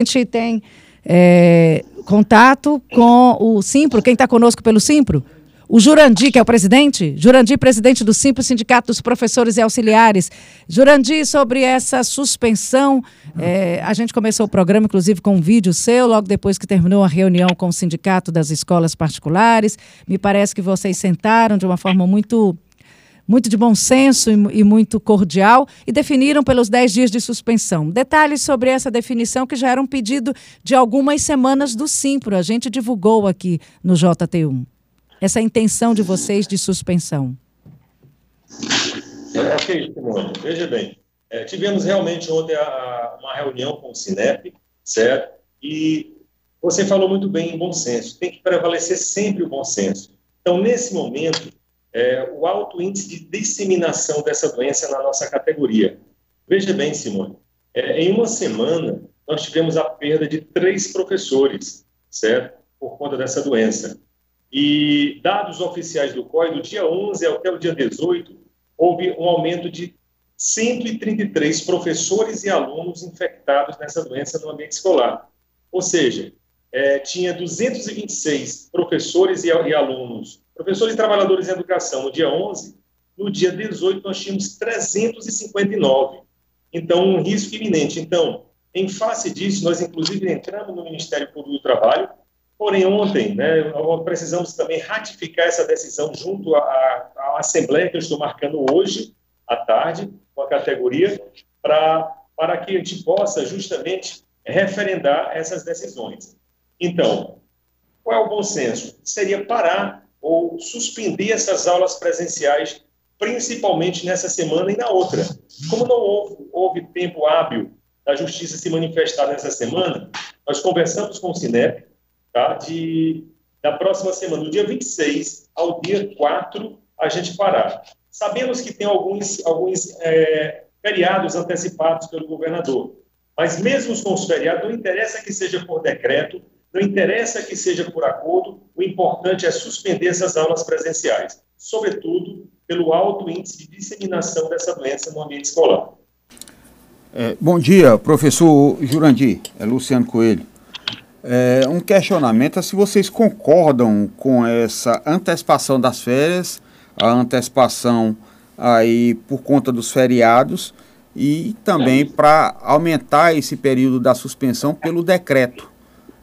gente tem é, contato com o Simpro, quem está conosco pelo Simpro? O Jurandir, que é o presidente, Jurandir, presidente do Simpro, Sindicato dos Professores e Auxiliares. Jurandir, sobre essa suspensão, é, a gente começou o programa, inclusive, com um vídeo seu, logo depois que terminou a reunião com o Sindicato das Escolas Particulares. Me parece que vocês sentaram de uma forma muito muito de bom senso e, muito cordial, e definiram pelos 10 dias de suspensão. Detalhes sobre essa definição, que já era um pedido de algumas semanas do Simpro, a gente divulgou aqui no JT1. Essa intenção de vocês de suspensão. É, ok, Simone. Veja bem, é, tivemos realmente ontem a, a, uma reunião com o Sinep, certo? E você falou muito bem em bom senso. Tem que prevalecer sempre o bom senso. Então, nesse momento, é, o alto índice de disseminação dessa doença na nossa categoria. Veja bem, Simone, é, em uma semana nós tivemos a perda de três professores, certo? Por conta dessa doença. E dados oficiais do COI, do dia 11 até o dia 18, houve um aumento de 133 professores e alunos infectados nessa doença no ambiente escolar. Ou seja, é, tinha 226 professores e, e alunos Professores e trabalhadores em educação, no dia 11, no dia 18 nós tínhamos 359. Então, um risco iminente. Então, em face disso, nós inclusive entramos no Ministério Público do Trabalho, porém ontem, né, precisamos também ratificar essa decisão junto à, à Assembleia que eu estou marcando hoje, à tarde, com a categoria, pra, para que a gente possa justamente referendar essas decisões. Então, qual é o bom senso? Seria parar ou suspender essas aulas presenciais, principalmente nessa semana e na outra. Como não houve, houve tempo hábil da Justiça se manifestar nessa semana, nós conversamos com o Sinep tá, de, da próxima semana, do dia 26 ao dia 4, a gente parar. Sabemos que tem alguns, alguns é, feriados antecipados pelo governador, mas mesmo com os feriados, não interessa que seja por decreto, não interessa que seja por acordo, o importante é suspender essas aulas presenciais, sobretudo pelo alto índice de disseminação dessa doença no ambiente escolar. É, bom dia, professor Jurandir, é Luciano Coelho. É, um questionamento é se vocês concordam com essa antecipação das férias, a antecipação aí por conta dos feriados e também para aumentar esse período da suspensão pelo decreto.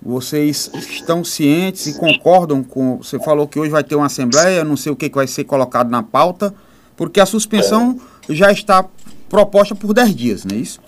Vocês estão cientes e concordam com. Você falou que hoje vai ter uma assembleia, não sei o que, que vai ser colocado na pauta, porque a suspensão já está proposta por 10 dias, não é isso?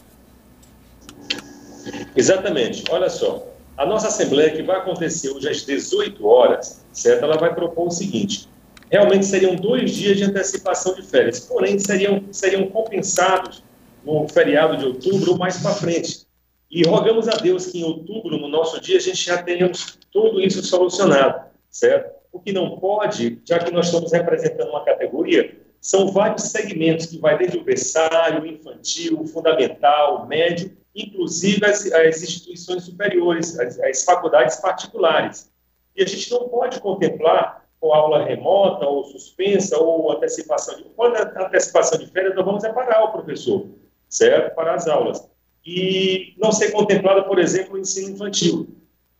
Exatamente. Olha só, a nossa assembleia que vai acontecer hoje às 18 horas, certo? Ela vai propor o seguinte: realmente seriam dois dias de antecipação de férias, porém seriam, seriam compensados no feriado de outubro ou mais para frente. E rogamos a Deus que em outubro, no nosso dia, a gente já tenhamos tudo isso solucionado, certo? O que não pode, já que nós estamos representando uma categoria, são vários segmentos que vai desde o berçário, infantil, fundamental, médio, inclusive as, as instituições superiores, as, as, faculdades particulares. E a gente não pode contemplar com aula remota ou suspensa ou antecipação de... Quando a antecipação de férias, nós vamos é parar o professor, certo? Para as aulas e não ser contemplada, por exemplo, o ensino infantil.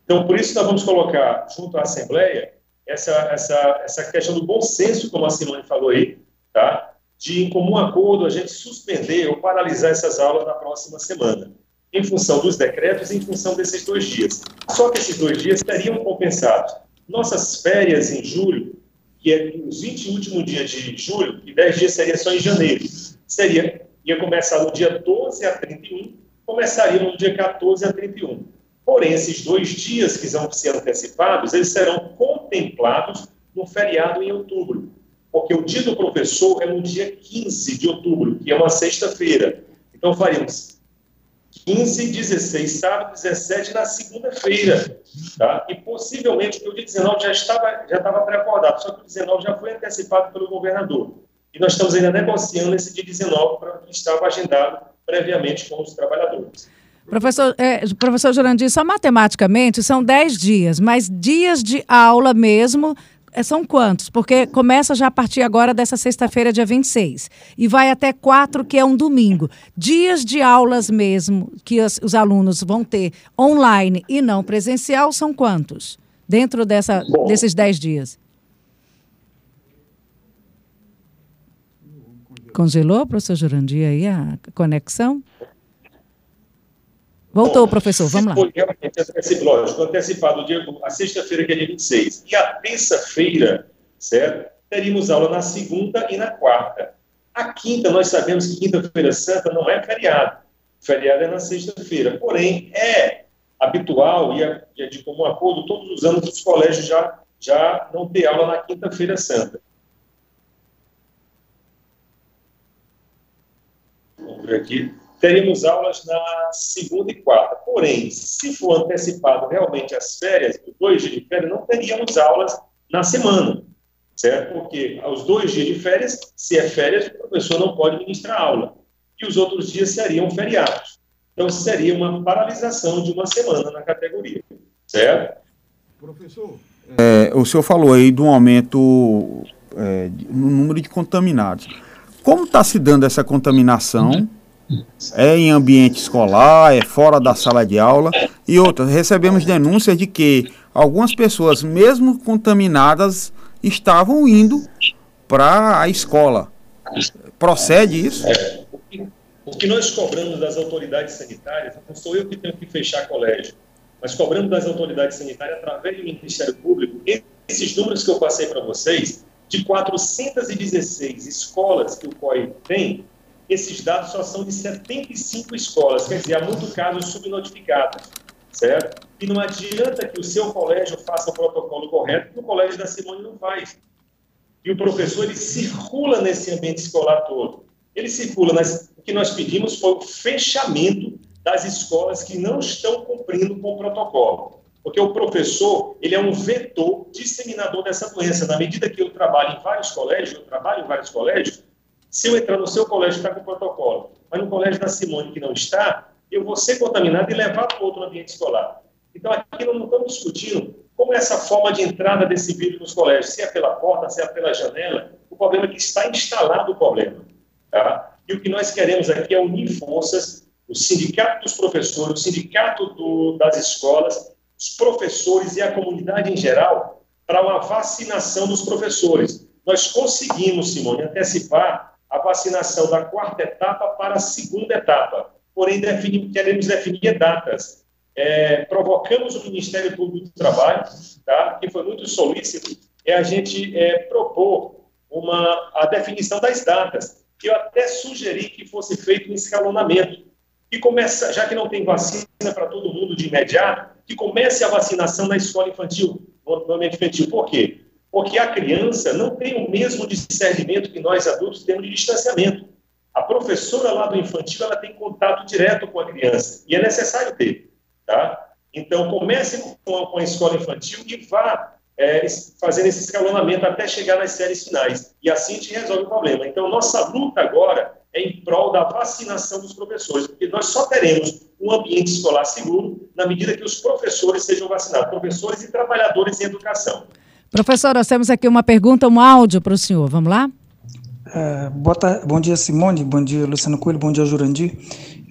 Então, por isso, nós vamos colocar, junto à Assembleia, essa, essa, essa questão do bom senso, como a Simone falou aí, tá? de, em comum acordo, a gente suspender ou paralisar essas aulas na próxima semana, em função dos decretos e em função desses dois dias. Só que esses dois dias seriam compensados. Nossas férias em julho, que é os 20 últimos dias de julho, e 10 dias seria só em janeiro, seria, ia começar no dia 12 a 31 começariam no dia 14 a 31. Porém, esses dois dias que vão ser antecipados, eles serão contemplados no feriado em outubro, porque o dia do professor é no dia 15 de outubro, que é uma sexta-feira. Então, faríamos 15, 16, sábado, 17 na segunda-feira. Tá? E possivelmente o dia 19 já estava, já estava pré-acordado, só que o 19 já foi antecipado pelo governador. E nós estamos ainda negociando esse dia 19 para que estava agendado previamente com os trabalhadores. Professor, é, professor Jurandir, só matematicamente são 10 dias, mas dias de aula mesmo, é, são quantos? Porque começa já a partir agora dessa sexta-feira, dia 26, e vai até 4, que é um domingo. Dias de aulas mesmo que os, os alunos vão ter online e não presencial são quantos? Dentro dessa, desses 10 dias? Congelou, professor Jurandir, aí a conexão? Voltou, Bom, professor, vamos lá. Lógico, antecipado dia, a sexta-feira, que é dia 26, e a terça-feira, certo? Teríamos aula na segunda e na quarta. A quinta, nós sabemos que quinta-feira santa não é feriado. feriado é na sexta-feira. Porém, é habitual e é, é, de comum acordo, todos os anos os colégios já, já não ter aula na quinta-feira santa. Ver aqui teremos aulas na segunda e quarta. Porém, se for antecipado realmente as férias, os dois dias de férias, não teríamos aulas na semana, certo? Porque aos dois dias de férias, se é férias, o professor não pode ministrar aula. E os outros dias seriam feriados. Então, seria uma paralisação de uma semana na categoria, certo? Professor, é, o senhor falou aí do aumento é, no número de contaminados. Como está se dando essa contaminação? É em ambiente escolar, é fora da sala de aula. E outra, recebemos denúncias de que algumas pessoas, mesmo contaminadas, estavam indo para a escola. Procede isso? É, o que nós cobramos das autoridades sanitárias, não sou eu que tenho que fechar colégio, mas cobramos das autoridades sanitárias através do Ministério Público, esses números que eu passei para vocês, de 416 escolas que o COI tem, esses dados só são de 75 escolas, quer dizer, há muitos casos subnotificados, certo? E não adianta que o seu colégio faça o protocolo correto, que o colégio da Simone não faz. E o professor, ele circula nesse ambiente escolar todo. Ele circula, o que nós pedimos foi o fechamento das escolas que não estão cumprindo com o protocolo. Porque o professor, ele é um vetor disseminador dessa doença. Na medida que eu trabalho em vários colégios, eu trabalho em vários colégios, se eu entrar no seu colégio está com protocolo, mas no colégio da Simone que não está, eu vou ser contaminado e levar para outro ambiente escolar. Então, aqui nós não estamos discutindo como é essa forma de entrada desse vírus nos colégios, se é pela porta, se é pela janela. O problema é que está instalado o problema. Tá? E o que nós queremos aqui é unir forças, o sindicato dos professores, o sindicato do, das escolas, os professores e a comunidade em geral, para uma vacinação dos professores. Nós conseguimos, Simone, antecipar a vacinação da quarta etapa para a segunda etapa. Porém, definir, queremos definir datas. É, provocamos o Ministério Público do Trabalho, tá, que foi muito solícito, é a gente é, propor uma, a definição das datas. Eu até sugeri que fosse feito um escalonamento. Que começa, já que não tem vacina para todo mundo de imediato, que comece a vacinação na escola infantil, no ambiente infantil. Por quê? Porque a criança não tem o mesmo discernimento que nós adultos temos de distanciamento. A professora lá do infantil ela tem contato direto com a criança e é necessário ter, tá? Então comece com a, escola infantil e vá é, fazendo esse escalonamento até chegar nas séries finais e assim a gente resolve o problema. Então nossa luta agora é em prol da vacinação dos professores, porque nós só teremos um ambiente escolar seguro na medida que os professores sejam vacinados, professores e trabalhadores em educação. Professor, nós temos aqui uma pergunta, um áudio para o senhor. Vamos lá? É, bom dia, Simone. Bom dia, Luciano Coelho. Bom dia, Jurandir.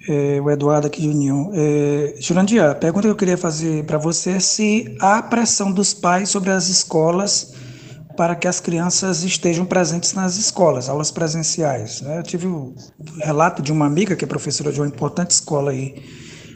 É, o Eduardo aqui de União. É, Jurandir, a pergunta que eu queria fazer para você é se há pressão dos pais sobre as escolas para que as crianças estejam presentes nas escolas, aulas presenciais. Né? Eu tive o relato de uma amiga que é professora de uma importante escola aí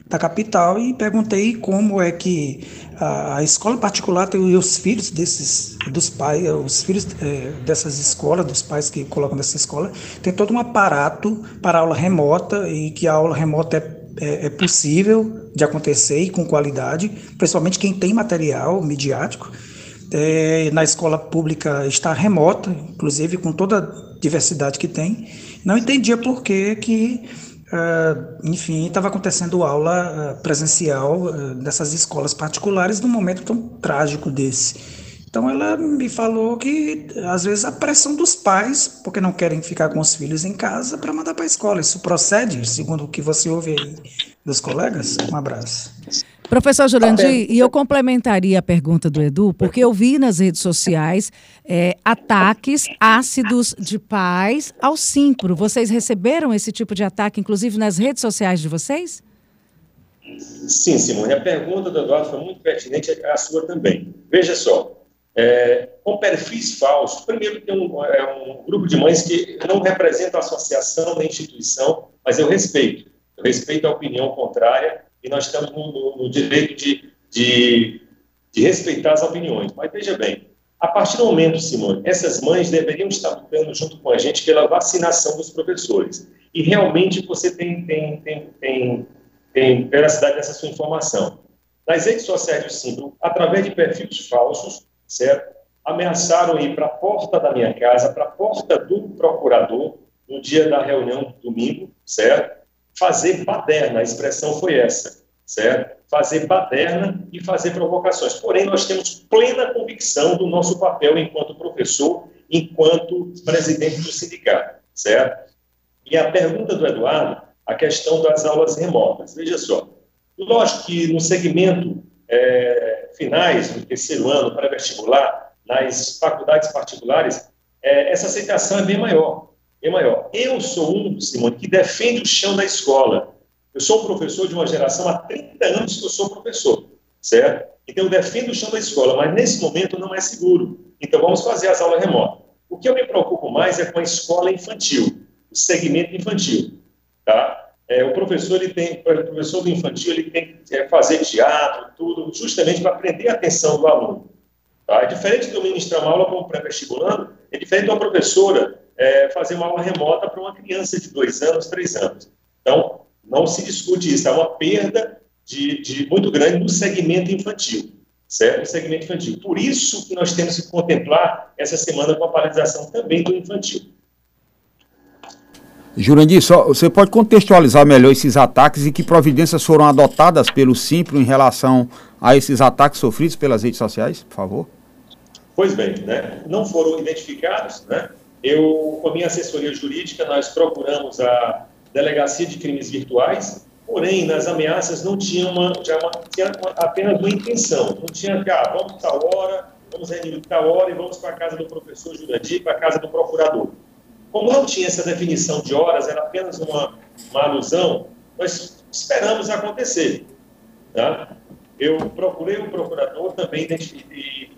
da capital e perguntei como é que a, escola particular tem os filhos desses dos pais, os filhos é, dessas escolas, dos pais que colocam nessa escola, tem todo um aparato para aula remota e que a aula remota é é, é, possível de acontecer e com qualidade, principalmente quem tem material midiático. É, na escola pública está remota, inclusive com toda a diversidade que tem. Não entendia por que, que Uh, enfim, estava acontecendo aula uh, presencial uh, nessas escolas particulares num momento tão trágico desse. Então ela me falou que às vezes a pressão dos pais, porque não querem ficar com os filhos em casa, para mandar para a escola. Isso procede, segundo o que você ouve aí dos colegas? Um abraço. Professor Jurandir, e eu complementaria a pergunta do Edu, porque eu vi nas redes sociais é, ataques ácidos de pais ao Simpro. Vocês receberam esse tipo de ataque, inclusive nas redes sociais de vocês? Sim, Simone. A pergunta do Eduardo foi muito pertinente, a sua também. Veja só, é, com perfis falsos, primeiro tem um, é um grupo de mães que não representa a associação nem instituição, mas eu respeito. Eu respeito a opinião contrária e nós estamos no, no, no direito de, de, de, respeitar as opiniões. Mas veja bem, a partir do momento, Simone, essas mães deveriam estar lutando junto com a gente pela vacinação dos professores. E realmente você tem, tem, tem, tem, tem veracidade dessa sua informação. Nas redes sociais do Simples, através de perfis falsos, certo? Ameaçaram ir para a porta da minha casa, para a porta do procurador, no dia da reunião, domingo, certo? Fazer baderna, a expressão foi essa, certo? Fazer baderna e fazer provocações. Porém, nós temos plena convicção do nosso papel enquanto professor, enquanto presidente do sindicato, certo? E a pergunta do Eduardo, a questão das aulas remotas. Veja só, lógico que no segmento é, finais do terceiro ano, pré-vestibular, nas faculdades particulares, é, essa aceitação é bem maior é maior. Eu sou um, Simone, que defende o chão da escola. Eu sou um professor de uma geração, há 30 anos que eu sou professor, certo? Então, eu defendo o chão da escola, mas nesse momento não é seguro. Então, vamos fazer as aulas remotas. O que eu me preocupo mais é com a escola infantil, o segmento infantil, tá? É, o professor, ele tem, o professor do infantil, ele tem que é, fazer teatro, tudo, justamente para prender a atenção do aluno. Tá? É diferente de eu ministrar uma aula como pré-vestibulando, é diferente de uma professora é, fazer uma aula remota para uma criança de dois anos, três anos. Então, não se discute isso, é uma perda de, de muito grande no segmento infantil, certo? No segmento infantil. Por isso que nós temos que contemplar essa semana com a paralisação também do infantil. Jurandir, só, você pode contextualizar melhor esses ataques e que providências foram adotadas pelo Simplo em relação a esses ataques sofridos pelas redes sociais, por favor? Pois bem, né? não foram identificados, né? Eu, com a minha assessoria jurídica, nós procuramos a Delegacia de Crimes Virtuais, porém, nas ameaças não tinha, uma, uma, tinha apenas uma intenção, não tinha que, ah, vamos tal hora, vamos reunir tal hora e vamos para a casa do professor Jurandir, para a casa do procurador. Como não tinha essa definição de horas, era apenas uma, uma alusão, nós esperamos acontecer. Tá? Eu procurei o procurador também e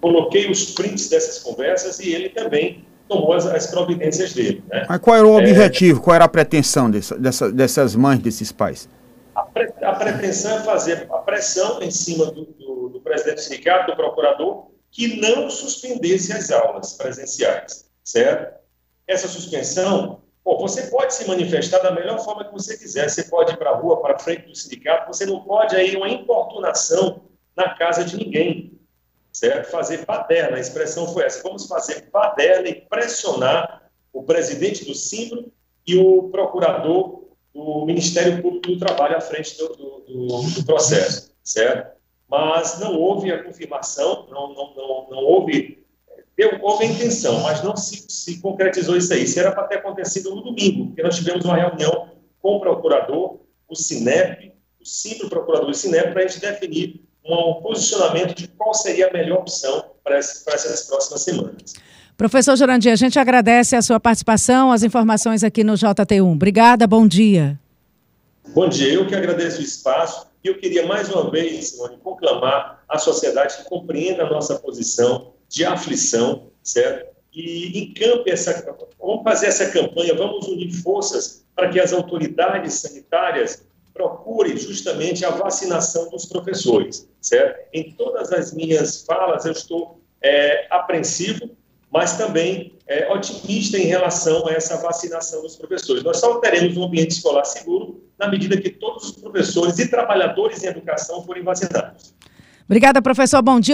coloquei os prints dessas conversas e ele também tomou as, as providências dele. Né? Mas qual era o é, objetivo, é, qual era a pretensão dessa, dessa, dessas mães, desses pais? A, pre, a, pretensão é fazer a pressão em cima do, do, do presidente do sindicato, do procurador, que não suspendesse as aulas presenciais, certo? Essa suspensão, bom, você pode se manifestar da melhor forma que você quiser, você pode ir para a rua, para frente do sindicato, você não pode aí uma importunação na casa de ninguém certo? Fazer baderna, a expressão foi essa, vamos fazer baderna e pressionar o presidente do Simbro e o procurador do Ministério Público do Trabalho à frente do, do, do processo, certo? Mas não houve a confirmação, não, não, não, não houve, deu, houve a intenção, mas não se, se concretizou isso aí. Isso era para ter acontecido no domingo, porque nós tivemos uma reunião com o procurador, o SINEP, o Simbro Procurador e SINEP, para a gente definir um posicionamento de qual seria a melhor opção para, essas próximas semanas. Professor Jurandir, a gente agradece a sua participação, as informações aqui no JT1. Obrigada, bom dia. Bom dia, eu que agradeço o espaço e eu queria mais uma vez, Simone, conclamar a sociedade que compreenda a nossa posição de aflição, certo? E encampe essa, vamos fazer essa campanha, vamos unir forças para que as autoridades sanitárias procure justamente a vacinação dos professores, certo? Em todas as minhas falas eu estou é, apreensivo, mas também é, otimista em relação a essa vacinação dos professores. Nós só teremos um ambiente escolar seguro na medida que todos os professores e trabalhadores em educação forem vacinados. Obrigada, professor. Bom dia.